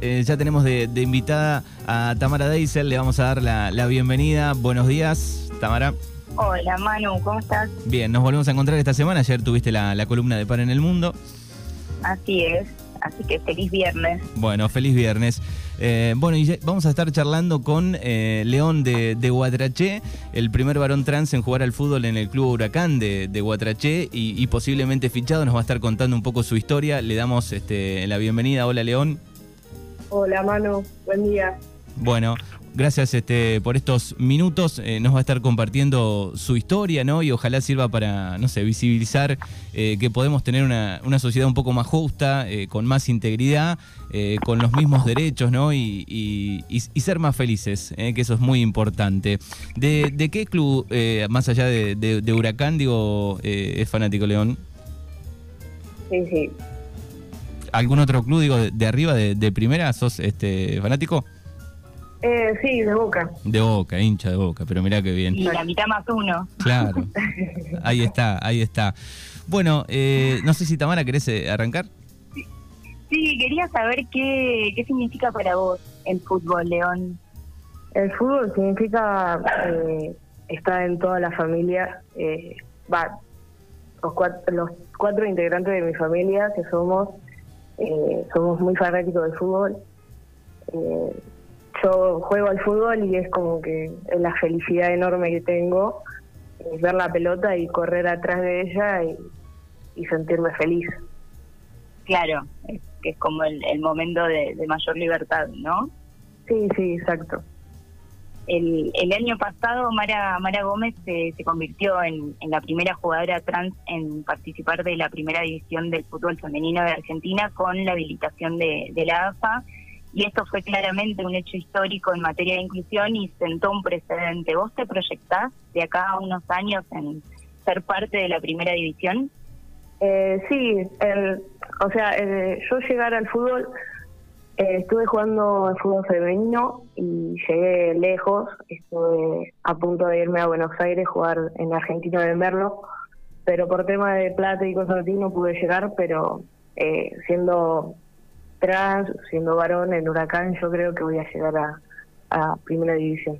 Eh, ya tenemos de, de invitada a Tamara Deisel, le vamos a dar la, la bienvenida. Buenos días, Tamara. Hola Manu, ¿cómo estás? Bien, nos volvemos a encontrar esta semana. Ayer tuviste la, la columna de Par en el Mundo. Así es, así que feliz viernes. Bueno, feliz viernes. Eh, bueno, y vamos a estar charlando con eh, León de, de Guatraché, el primer varón trans en jugar al fútbol en el Club Huracán de, de Guatraché y, y posiblemente fichado. Nos va a estar contando un poco su historia. Le damos este, la bienvenida. Hola, León. Hola Manu, buen día. Bueno, gracias este, por estos minutos. Eh, nos va a estar compartiendo su historia, ¿no? Y ojalá sirva para, no sé, visibilizar eh, que podemos tener una, una sociedad un poco más justa, eh, con más integridad, con los mismos derechos, ¿no? Y, y- y- y ser más felices, eh, que eso es muy importante. ¿De, de qué club, eh, más allá de, de- de Huracán, digo, eh, es fanático León? Sí, sí. ¿Algún otro club, digo, de, de arriba, de, de primera, sos este, fanático? Eh, sí, de Boca. De Boca, hincha de Boca, pero mirá qué bien. Y la mitad más uno. Claro, ahí está, ahí está. Bueno, eh, no sé si Tamara querés eh, arrancar. Sí, quería saber qué, qué significa para vos el fútbol, León. El fútbol significa eh, estar en toda la familia. eh, Va, los, cuatro, los cuatro integrantes de mi familia que somos, eh, somos muy fanáticos del fútbol. Eh, yo juego al fútbol y es como que es la felicidad enorme que tengo, eh, ver la pelota y correr atrás de ella y, y sentirme feliz. Claro, es, que es como el, el momento de, de mayor libertad, ¿no? Sí, sí, exacto. El, el año pasado Mara, Mara Gómez se, se convirtió en, la primera jugadora trans en participar de la primera división del fútbol femenino de Argentina con la habilitación de, la AFA y esto fue claramente un hecho histórico en materia de inclusión y sentó un precedente. ¿Vos te proyectás de acá a unos años en ser parte de la primera división? Eh, sí, el, o sea, eh, yo llegar al fútbol, eh, estuve jugando al fútbol femenino y llegué lejos, estuve a punto de irme a Buenos Aires, jugar en Argentino de Merlo, pero por tema de plata y cosas así no pude llegar, pero eh, siendo trans, siendo varón en Huracán, yo creo que voy a llegar a, Primera División.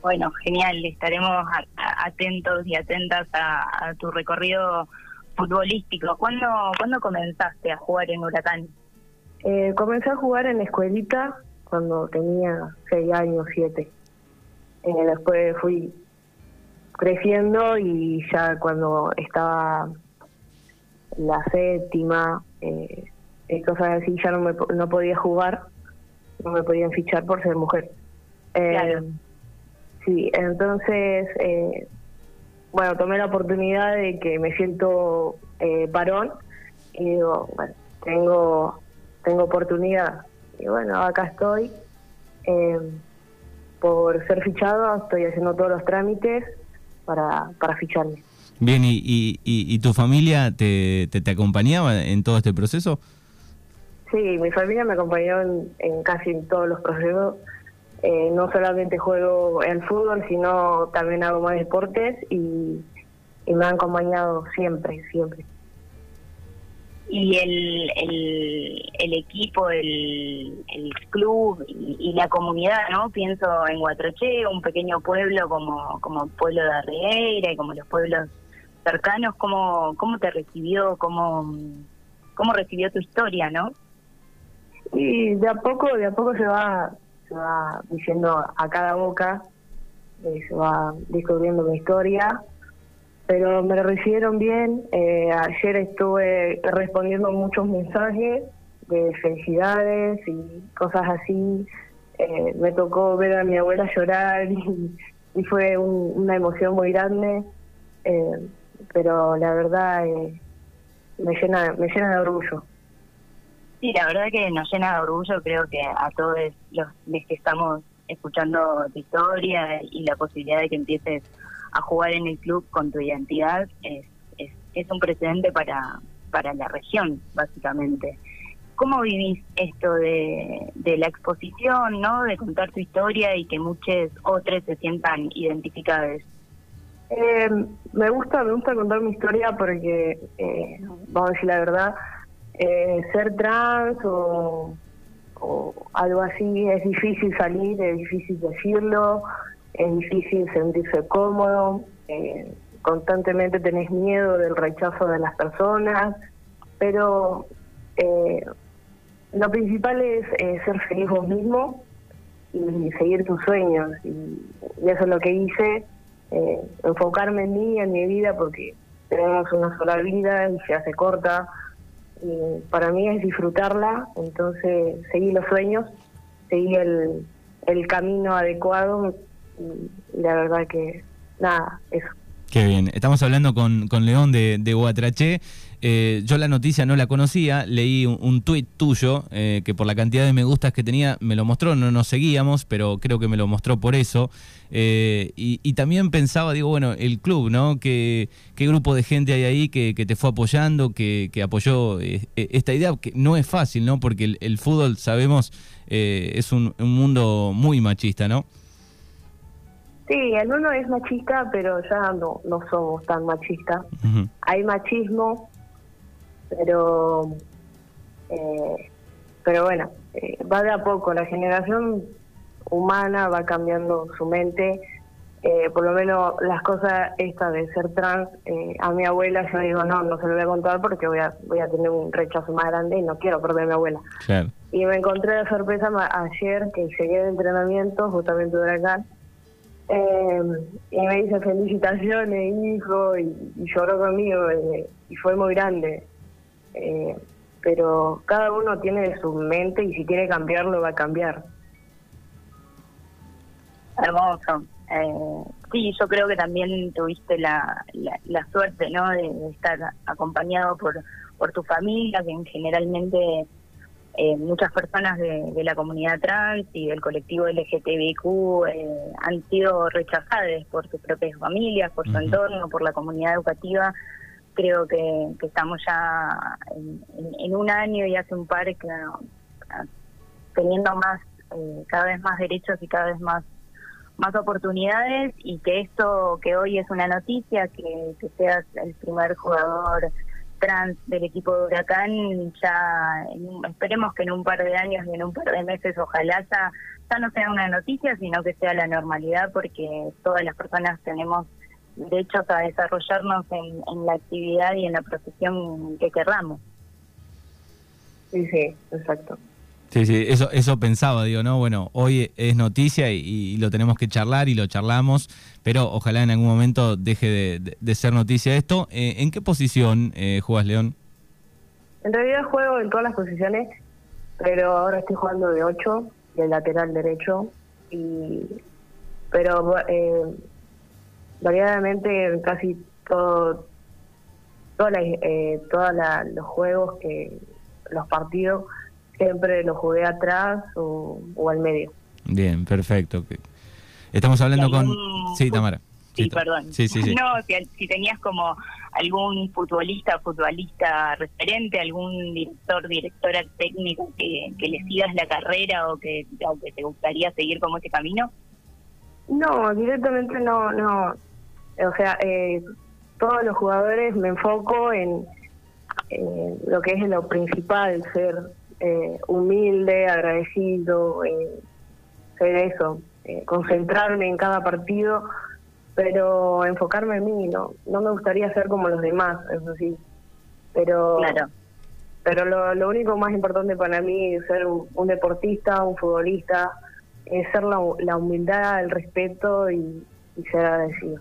Bueno, genial, estaremos atentos y atentas a, a tu recorrido futbolístico. ¿Cuándo, ¿Cuándo comenzaste a jugar en Huracán? Eh, comencé a jugar en la escuelita cuando tenía seis años, siete. Eh, después fui creciendo y ya cuando estaba la séptima, eh, cosas así, ya no, me, no podía jugar, no me podían fichar por ser mujer. Eh, Claro. Sí, entonces, eh, bueno, tomé la oportunidad de que me siento eh, varón y digo, bueno, tengo, tengo oportunidad. Y bueno, acá estoy. Eh, por ser fichado, estoy haciendo todos los trámites para, para ficharme. Bien, ¿y, y, y- y tu familia te, te, te acompañaba en todo este proceso? Sí, mi familia me acompañó en, en casi en todos los procesos. Eh, no solamente juego el fútbol, sino también hago más deportes y, y me han acompañado siempre, siempre. Y el, el, equipo, el, el club y, la comunidad, ¿no? Pienso en Guatroché, un pequeño pueblo como, como pueblo de Arrieira y como los pueblos cercanos. ¿Cómo, cómo te recibió? ¿Cómo, ¿Cómo recibió tu historia, no? Y de a poco, de a poco se va, se va diciendo a cada boca, eh, se va descubriendo mi historia, pero me recibieron bien. Eh, ayer estuve respondiendo muchos mensajes de felicidades y cosas así. Eh, me tocó ver a mi abuela llorar y, fue un- una emoción muy grande, eh, pero la verdad eh, me llena, me llena de orgullo. Sí, la verdad que nos llena de orgullo, creo que a todos los, los que estamos escuchando tu historia y la posibilidad de que empieces a jugar en el club con tu identidad es, es, un precedente para, para la región, básicamente. ¿Cómo vivís esto de, de la exposición, no de contar tu historia y que muchos otros se sientan identificados? Eh, me gusta, me gusta contar mi historia porque, eh, vamos a decir la verdad, eh, ser trans o, algo así es difícil salir, es difícil decirlo, es difícil sentirse cómodo, eh, constantemente tenés miedo del rechazo de las personas, pero eh, lo principal es ser feliz vos mismo y seguir tus sueños. Y, eso es lo que hice, enfocarme en mí, en mi vida, porque tenemos una sola vida y se hace corta para mí es disfrutarla, entonces seguí los sueños, seguí el, el camino adecuado y, la verdad que nada, eso. Qué bien. Estamos hablando con, con León de, de Guatraché. Eh, yo la noticia no la conocía, leí un, tuit tuyo eh, que por la cantidad de me gustas que tenía me lo mostró, no nos seguíamos, pero creo que me lo mostró por eso. Eh, y, también pensaba, digo, bueno, el club, ¿no? ¿Qué, qué grupo de gente hay ahí que, te fue apoyando, que, apoyó esta idea? Que no es fácil, ¿no? Porque el, fútbol, sabemos, es un, mundo muy machista, ¿no? Sí, el uno es machista, pero ya no, no somos tan machistas. Hay machismo, pero eh, pero bueno, eh, va de a poco, la generación humana va cambiando su mente, eh, por lo menos las cosas estas de ser trans, a mi abuela yo digo, no, no se lo voy a contar porque voy a, voy a tener un rechazo más grande y no quiero perder a mi abuela. Y me encontré de sorpresa ayer que llegué de entrenamiento, justamente de acá, y me dice felicitaciones, hijo, y, lloró conmigo, y fue muy grande. Eh, pero cada uno tiene su mente y si quiere cambiarlo va a cambiar. Hermoso. Eh, sí, yo creo que también tuviste la, la, suerte ¿no? De, estar acompañado por, por tu familia, que generalmente eh, muchas personas de, la comunidad trans y del colectivo LGTBIQ eh, han sido rechazadas por sus propias familias, por su entorno, por la comunidad educativa. Creo que, estamos ya en, un año y hace un par que teniendo más eh, cada vez más derechos y cada vez más más oportunidades y que esto que hoy es una noticia que, seas el primer jugador trans del equipo de Huracán ya esperemos que en un par de años y en un par de meses ojalá ya, ya no sea una noticia sino que sea la normalidad porque todas las personas tenemos derechos a desarrollarnos en, la actividad y en la profesión que querramos. Sí, sí, exacto. Sí, sí, eso, eso pensaba, digo, ¿no? Bueno, hoy es noticia y, lo tenemos que charlar y lo charlamos, pero ojalá en algún momento deje de, ser noticia esto. Eh, ¿En qué posición eh, juegas, León? En realidad juego en todas las posiciones, pero ahora estoy jugando de 8, de lateral derecho, y pero eh, variadamente casi todo todos eh, los juegos que los partidos siempre los jugué atrás o, al medio bien perfecto estamos hablando con sí Tamara Sí, perdón. Sí, sí, No, si, tenías como algún futbolista, futbolista referente, algún director, directora técnica que, que le sigas la carrera o que, o que te gustaría seguir como ese camino. No, directamente no, no. O sea, eh, todos los jugadores me enfoco en lo que es lo principal, ser eh, humilde, agradecido, eh, ser eso, eh, concentrarme en cada partido, pero enfocarme en mí, no, no me gustaría ser como los demás, eso sí, pero claro. pero lo, lo único más importante para mí es ser un, deportista, un futbolista, es ser la, la humildad, el respeto y, y ser agradecido.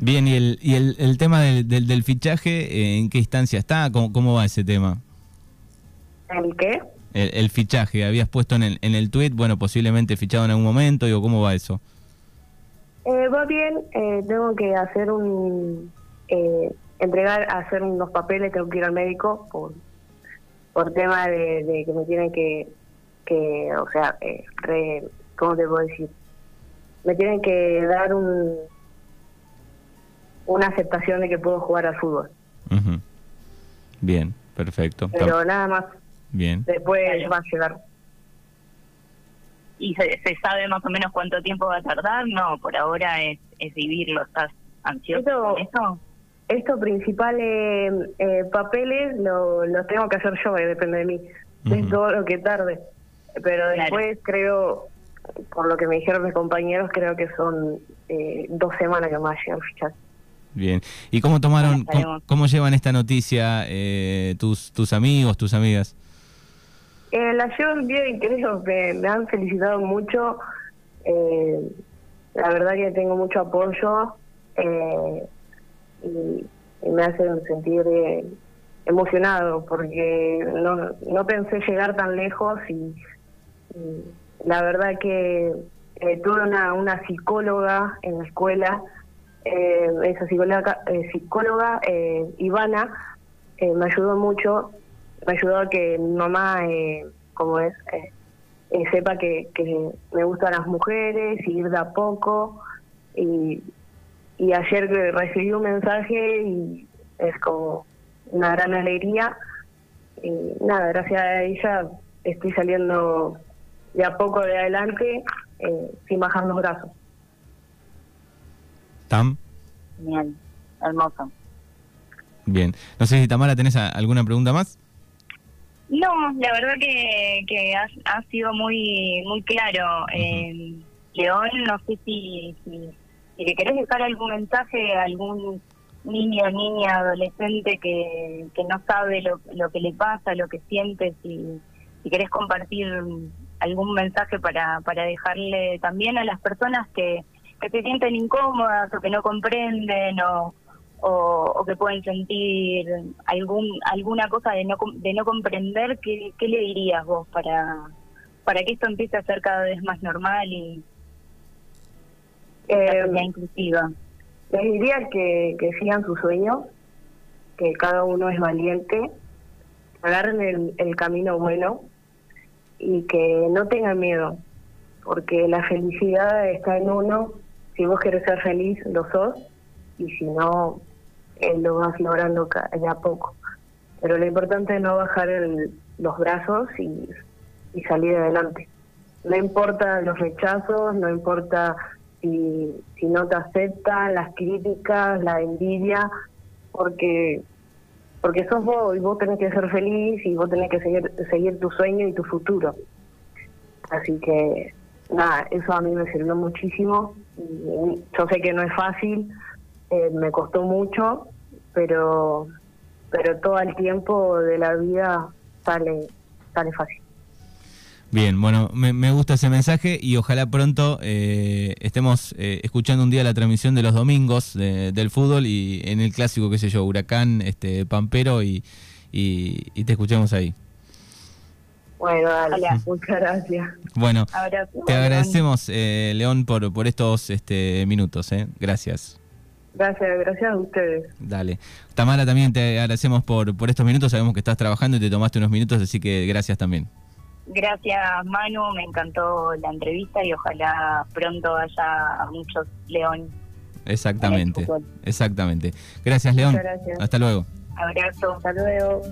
Bien, ¿y el, y el, el tema del, del, fichaje, eh, en qué instancia está? ¿Cómo, ¿Cómo va ese tema? ¿El qué? El, fichaje, habías puesto en el, en el tweet, bueno, posiblemente fichado en algún momento, digo, ¿cómo va eso? Eh, va bien, eh, tengo que hacer un... entregar, hacer unos papeles, tengo que ir al médico por, por tema de, que me tienen que, que o sea, re, ¿cómo te puedo decir? Me tienen que dar un una aceptación de que puedo jugar al fútbol. Bien, perfecto. Pero nada más. Bien. Después va a llegar. ¿Y se, sabe más o menos cuánto tiempo va a tardar? No, por ahora es, es vivirlo. ¿Estás ansioso eso, eso? estos principales eh, papeles lo- los tengo que hacer yo, eh, depende de mí. Es Ujú. todo lo que tarde. Pero Claro. después creo, por lo que me dijeron mis compañeros, creo que son eh, dos semanas que más llegan a fichar. Bien. ¿Y cómo tomaron, cómo, cómo llevan esta noticia eh, tus, tus amigos, tus amigas? Eh, la llevan bien, creo que me han felicitado mucho. Eh, la verdad que tengo mucho apoyo eh, y, me hacen sentir eh, emocionado porque no, no pensé llegar tan lejos y, la verdad que eh, tuve una, una psicóloga en la escuela, eh, esa psicóloga, psicóloga Ivana, me ayudó mucho, me ayudó a que mi mamá, eh, como es, eh, eh, sepa que, que me gustan las mujeres, y ir de a poco. Y, y ayer que recibí un mensaje y es como una gran alegría. Y nada, gracias a ella estoy saliendo de a poco de adelante eh, sin bajar los brazos. Tam. Genial, hermoso. Bien. No sé si Tamara tenés alguna pregunta más. No, la verdad que, que ha, ha sido muy muy claro. Eh, León, no sé si, si, si le querés dejar algún mensaje a algún niño, niña, adolescente que, que no sabe lo, lo que le pasa, lo que siente, si, si querés compartir algún mensaje para, para dejarle también a las personas que, que se sienten incómodas o que no comprenden o, o, o que pueden sentir algún alguna cosa de no de no comprender, ¿qué, qué le dirías vos para para que esto empiece a ser cada vez más normal y Eh, la inclusiva? Les diría que, que sigan sus sueños, que cada uno es valiente, agarren el, el camino bueno y que no tengan miedo, porque la felicidad está en uno. Si vos querés ser feliz, lo sos, y si no, eh, lo vas logrando ca- de a poco. Pero lo importante es no bajar el- los brazos y, y salir adelante. No importa los rechazos, no importa si, no te aceptan, las críticas, la envidia, porque porque sos vos y vos tenés que ser feliz y vos tenés que seguir, seguir tu sueño y tu futuro. Así que, nada, eso a mí me sirvió muchísimo. Yo sé que no es fácil, eh, me costó mucho, pero pero todo el tiempo de la vida sale sale fácil. Bien, bueno, me, me gusta ese mensaje y ojalá pronto eh, estemos eh, escuchando un día la transmisión de los domingos de- del fútbol y en el clásico, qué sé yo, Huracán, este Pampero y, y, y te escuchemos ahí. Bueno, dale, muchas gracias. Bueno, Abrazo. te agradecemos, eh, León, por, por estos este, minutos. Eh. Gracias. Gracias, gracias a ustedes. Dale. Tamara, también te agradecemos por, por estos minutos. Sabemos que estás trabajando y te tomaste unos minutos, así que gracias también. Gracias Manu, me encantó la entrevista y ojalá pronto haya muchos León. Exactamente. Exactamente. Gracias, León. Gracias. Hasta luego. Abrazo. Hasta luego.